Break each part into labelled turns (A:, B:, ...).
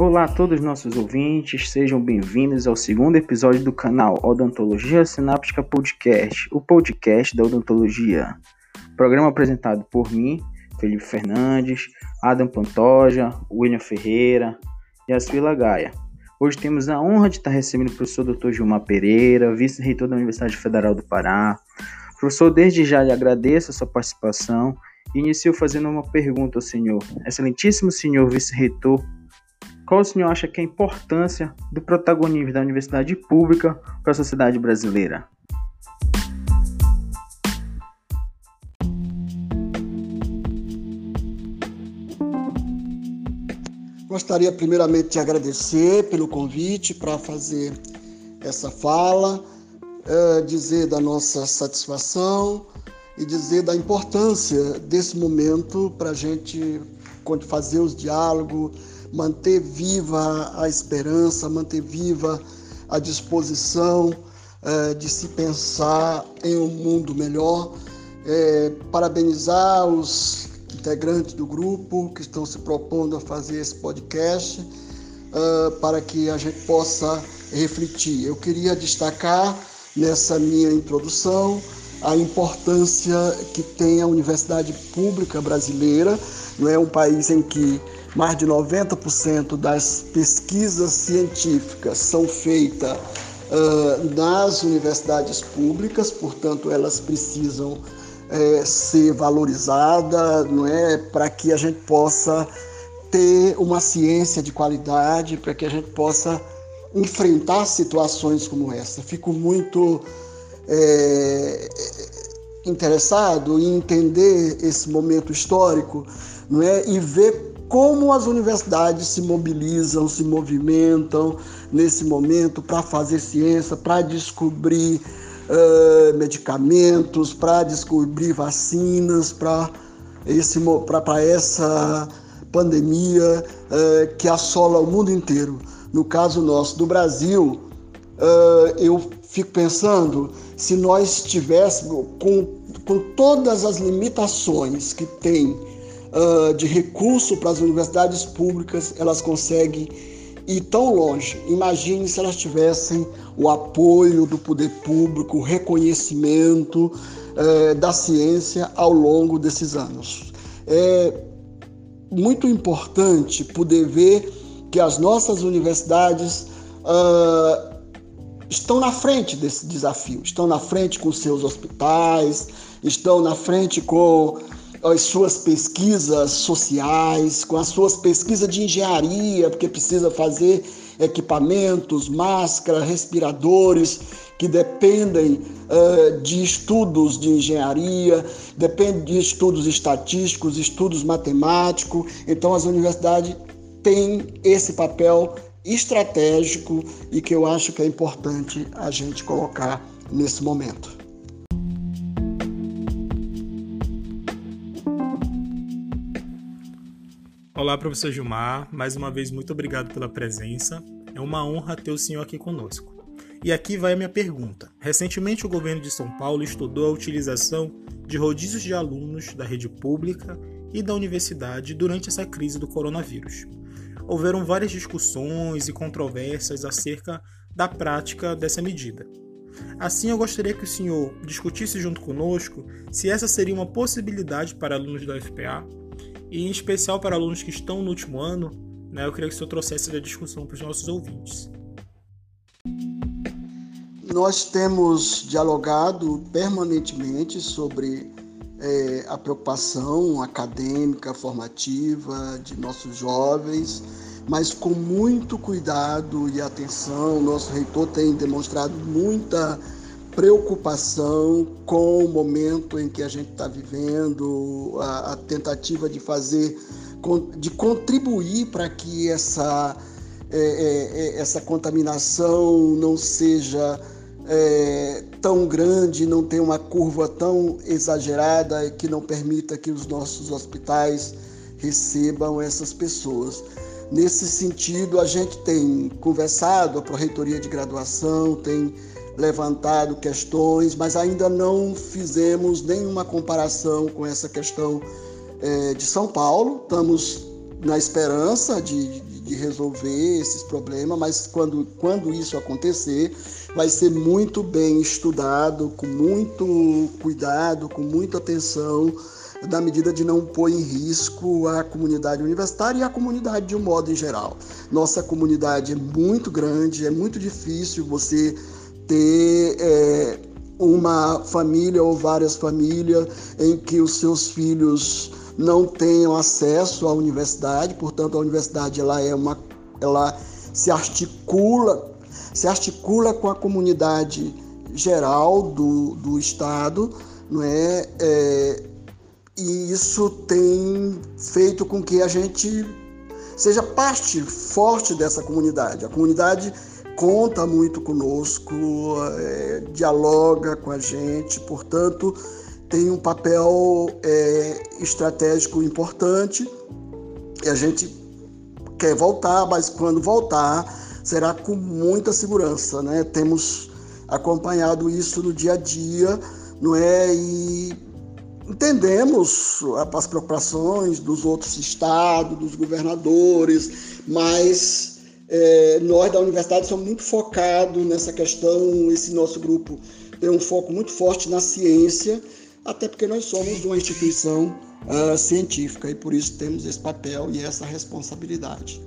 A: Olá a todos os nossos ouvintes, sejam bem-vindos ao segundo episódio do canal Odontologia Sináptica Podcast, o podcast da odontologia. Programa apresentado por mim, Felipe Fernandes, Adam Pantoja, William Ferreira e Asfila Gaia. Hoje temos a honra de estar recebendo o professor Dr. Gilmar Pereira, vice-reitor da Universidade Federal do Pará. Professor, desde já lhe agradeço a sua participação e inicio fazendo uma pergunta ao senhor. Excelentíssimo senhor vice-reitor, qual o senhor acha que é a importância do protagonismo da universidade pública para a sociedade brasileira?
B: Gostaria primeiramente de agradecer pelo convite para fazer essa fala, é, dizer da nossa satisfação e dizer da importância desse momento para a gente fazer os diálogos, manter viva a esperança, manter viva a disposição é, de se pensar em um mundo melhor. É, parabenizar os integrantes do grupo que estão se propondo a fazer esse podcast uh, para que a gente possa refletir. Eu queria destacar nessa minha introdução a importância que tem a universidade pública brasileira. Não é um país em que mais de 90% das pesquisas científicas são feitas uh, nas universidades públicas, portanto, elas precisam ser valorizada, não é, para que a gente possa ter uma ciência de qualidade, para que a gente possa enfrentar situações como essa. Fico muito é, interessado em entender esse momento histórico, não é, e ver como as universidades se mobilizam, se movimentam nesse momento para fazer ciência, para descobrir uh, medicamentos, para descobrir vacinas, para essa pandemia uh, que assola o mundo inteiro. No caso nosso do Brasil, uh, eu fico pensando se nós tivéssemos, com, com todas as limitações que tem uh, de recurso para as universidades públicas, elas conseguem ir tão longe. Imagine se elas tivessem o apoio do poder público, o reconhecimento uh, da ciência ao longo desses anos. É muito importante poder ver que as nossas universidades uh, estão na frente desse desafio, estão na frente com seus hospitais, estão na frente com as suas pesquisas sociais, com as suas pesquisas de engenharia, porque precisa fazer equipamentos, máscaras, respiradores, que dependem uh, de estudos de engenharia, dependem de estudos estatísticos, estudos matemáticos. Então, as universidades têm esse papel estratégico e que eu acho que é importante a gente colocar nesse momento.
C: Olá, professor Gilmar. Mais uma vez, muito obrigado pela presença. É uma honra ter o senhor aqui conosco. E aqui vai a minha pergunta. Recentemente, o governo de São Paulo estudou a utilização de rodízios de alunos da rede pública e da universidade durante essa crise do coronavírus. Houveram várias discussões e controvérsias acerca da prática dessa medida. Assim, eu gostaria que o senhor discutisse junto conosco se essa seria uma possibilidade para alunos da UFPA e em especial para alunos que estão no último ano, né, eu queria que o senhor trouxesse a discussão para os nossos ouvintes.
B: Nós temos dialogado permanentemente sobre é, a preocupação acadêmica, formativa de nossos jovens, mas com muito cuidado e atenção. Nosso reitor tem demonstrado muita preocupação com o momento em que a gente está vivendo, a, a, tentativa de fazer, de contribuir para que essa, é, é, é, essa contaminação não seja é, tão grande, não tenha uma curva tão exagerada que não permita que os nossos hospitais recebam essas pessoas. Nesse sentido, a gente tem conversado, a Proreitoria de Graduação tem levantado questões, mas ainda não fizemos nenhuma comparação com essa questão é, de São Paulo. Estamos na esperança de, de, resolver esses problemas, mas quando, quando isso acontecer, vai ser muito bem estudado, com muito cuidado, com muita atenção, na medida de não pôr em risco a comunidade universitária e a comunidade de um modo em geral. Nossa comunidade é muito grande, é muito difícil você ter é, uma família ou várias famílias em que os seus filhos não tenham acesso à universidade, portanto a universidade ela é uma ela se articula se articula com a comunidade geral do, do estado, não é? é e isso tem feito com que a gente seja parte forte dessa comunidade. A comunidade conta muito conosco, é, dialoga com a gente, portanto, tem um papel é, estratégico importante e a gente quer voltar, mas quando voltar será com muita segurança, né? Temos acompanhado isso no dia a dia, não é? E entendemos as preocupações dos outros estados, dos governadores, mas é, nós da universidade somos muito focados nessa questão. Esse nosso grupo tem um foco muito forte na ciência, até porque nós somos uma instituição uh, científica e por isso temos esse papel e essa responsabilidade.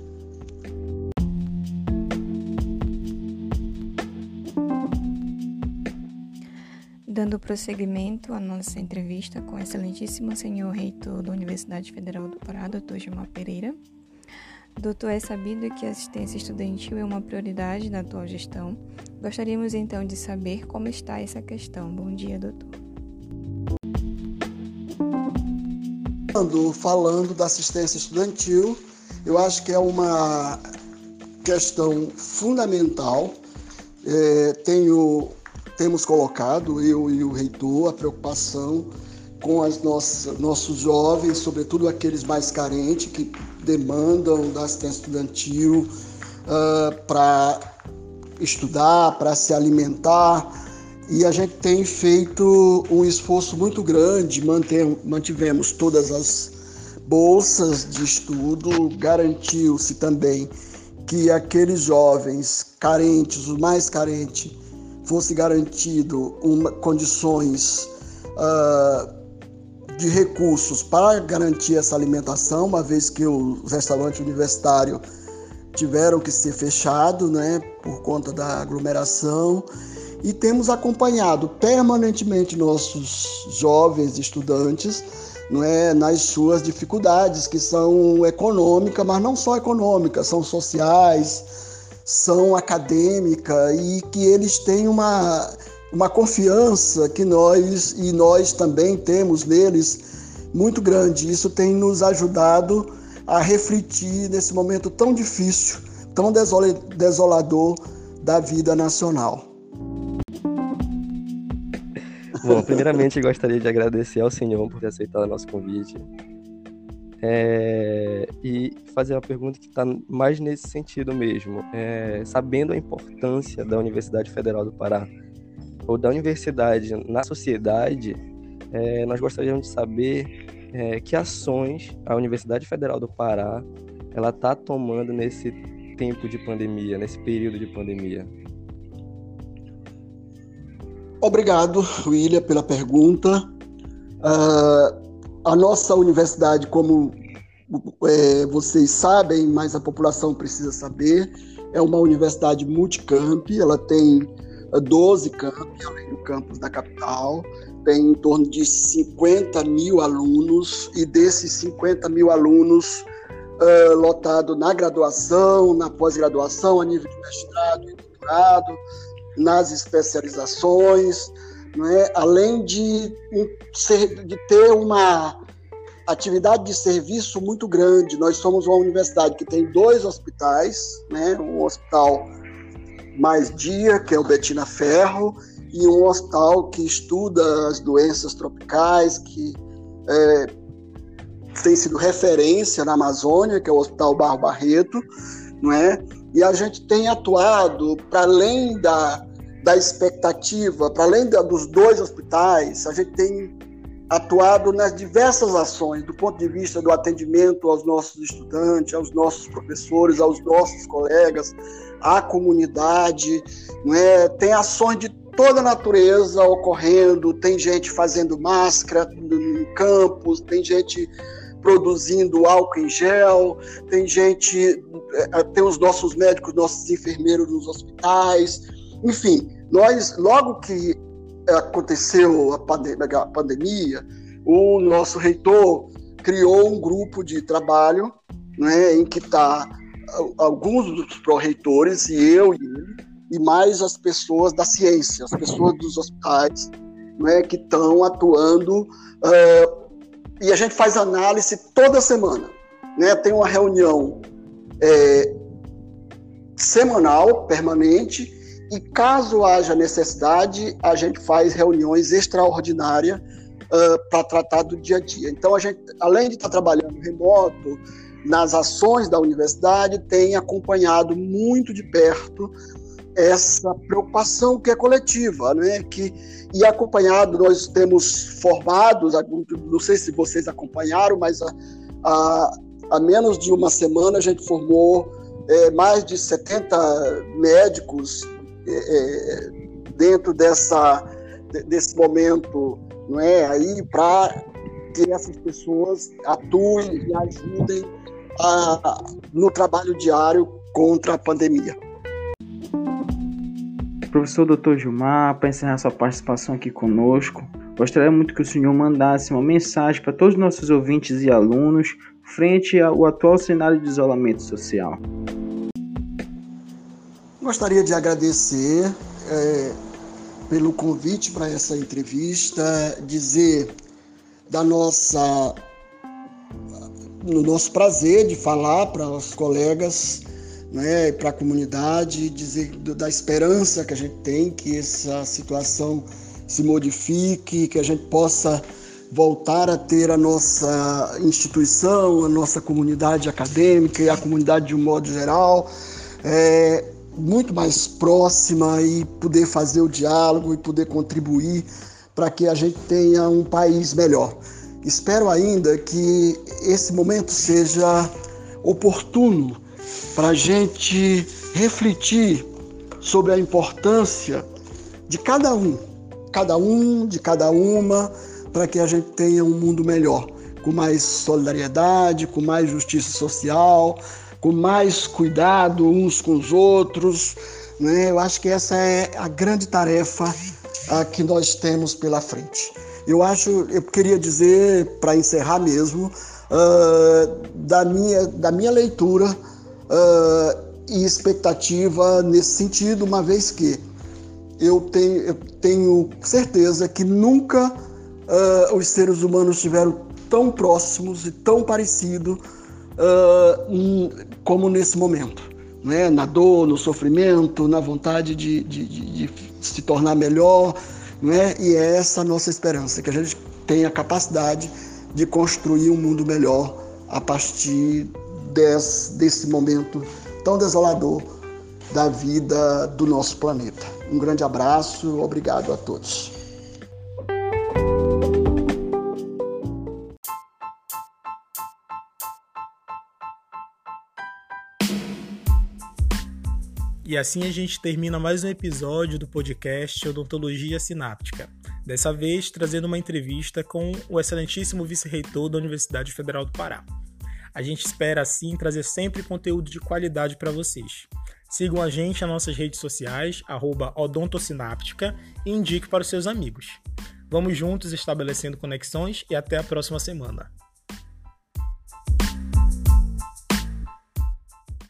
D: Dando prosseguimento à nossa entrevista com o excelentíssimo senhor reitor da Universidade Federal do Pará, doutor Gilmar Pereira. Doutor, é sabido que a assistência estudantil é uma prioridade na atual gestão. Gostaríamos então de saber como está essa questão. Bom dia, doutor.
B: Falando da assistência estudantil, eu acho que é uma questão fundamental. É, tenho temos colocado, eu e o reitor, a preocupação com as nossas, nossos jovens, sobretudo aqueles mais carentes, que demandam da assistência estudantil uh, para estudar, para se alimentar. E a gente tem feito um esforço muito grande, manter, mantivemos todas as bolsas de estudo, garantiu-se também que aqueles jovens carentes, os mais carentes, fosse garantido uma, condições uh, de recursos para garantir essa alimentação, uma vez que os restaurantes universitários tiveram que ser fechados né, por conta da aglomeração. E temos acompanhado permanentemente nossos jovens estudantes não é, nas suas dificuldades, que são econômicas, mas não só econômicas, são sociais, são acadêmica e que eles têm uma, uma confiança que nós e nós também temos neles muito grande. Isso tem nos ajudado a refletir nesse momento tão difícil, tão desolador da vida nacional.
E: Bom, primeiramente gostaria de agradecer ao senhor por ter aceitado o nosso convite é, e fazer uma pergunta que está mais nesse sentido mesmo. É, sabendo a importância da Universidade Federal do Pará, ou da universidade na sociedade, é, nós gostaríamos de saber é, que ações a Universidade Federal do Pará ela está tomando nesse tempo de pandemia, nesse período de pandemia.
B: Obrigado, William, pela pergunta. Uh, a nossa universidade, como é, vocês sabem, mas a população precisa saber, é uma universidade multicamp, ela tem 12 é, campos, além do campus da capital, tem em torno de 50 mil alunos, e desses 50 mil alunos uh, lotado na graduação, na pós-graduação, a nível de mestrado e doutorado, nas especializações, não é? além de, de ter uma atividade de serviço muito grande. Nós somos uma universidade que tem dois hospitais, né? um hospital mais dia, que é o Betina Ferro, e um hospital que estuda as doenças tropicais, que é, tem sido referência na Amazônia, que é o Hospital Barro Barreto, não é? E a gente tem atuado para além da, da expectativa, para além da, dos dois hospitais, a gente tem atuado nas diversas ações, do ponto de vista do atendimento aos nossos estudantes, aos nossos professores, aos nossos colegas, à comunidade, não é? Tem ações de toda a natureza ocorrendo, tem gente fazendo máscara em campos, tem gente produzindo álcool em gel, tem gente, é, tem os nossos médicos, nossos enfermeiros nos hospitais, enfim, nós, logo que aconteceu a pandemia, a pandemia o nosso reitor criou um grupo de trabalho né, em que está alguns dos pró-reitores e eu e ele, e mais as pessoas da ciência, as pessoas dos hospitais, né, que estão atuando. Uh, e a gente faz análise toda semana. Né? Tem uma reunião é, semanal, permanente, e caso haja necessidade, a gente faz reuniões extraordinárias uh, para tratar do dia a dia. Então, a gente, além de estar tá trabalhando remoto, nas ações da universidade, tem acompanhado muito de perto essa preocupação que é coletiva, né? Que e acompanhado nós temos formados, não sei se vocês acompanharam, mas a, a, a menos de uma semana a gente formou é, mais de 70 médicos é, dentro dessa desse momento, não é? Aí para que essas pessoas atuem e ajudem a, no trabalho diário contra a pandemia.
A: Professor Dr. Gilmar, para encerrar sua participação aqui conosco, gostaria muito que o senhor mandasse uma mensagem para todos os nossos ouvintes e alunos frente ao atual cenário de isolamento social.
B: Gostaria de agradecer é, pelo convite para essa entrevista, dizer da nossa no nosso prazer de falar para os colegas né, para a comunidade, dizer da esperança que a gente tem que essa situação se modifique, que a gente possa voltar a ter a nossa instituição, a nossa comunidade acadêmica e a comunidade de um modo geral. É, muito mais próxima e poder fazer o diálogo e poder contribuir para que a gente tenha um país melhor. Espero ainda que esse momento seja oportuno para a gente refletir sobre a importância de cada um, cada um, de cada uma, para que a gente tenha um mundo melhor, com mais solidariedade, com mais justiça social, com mais cuidado uns com os outros. Né? Eu acho que essa é a grande tarefa a que nós temos pela frente. Eu acho, eu queria dizer, para encerrar mesmo, uh, da, minha, da minha leitura uh, e expectativa nesse sentido, uma vez que eu tenho, eu tenho certeza que nunca uh, os seres humanos estiveram tão próximos e tão parecidos uh, como nesse momento. Né? Na dor, no sofrimento, na vontade de, de, de, de se tornar melhor. Né? E é essa a nossa esperança, que a gente tenha a capacidade de construir um mundo melhor a partir desse, desse momento tão desolador da vida do nosso planeta. Um grande abraço, obrigado a todos.
C: E assim a gente termina mais um episódio do podcast Odontologia Sináptica. Dessa vez trazendo uma entrevista com o excelentíssimo vice-reitor da Universidade Federal do Pará. A gente espera assim trazer sempre conteúdo de qualidade para vocês. Sigam a gente nas nossas redes sociais, odontosináptica, e indique para os seus amigos. Vamos juntos estabelecendo conexões e até a próxima semana.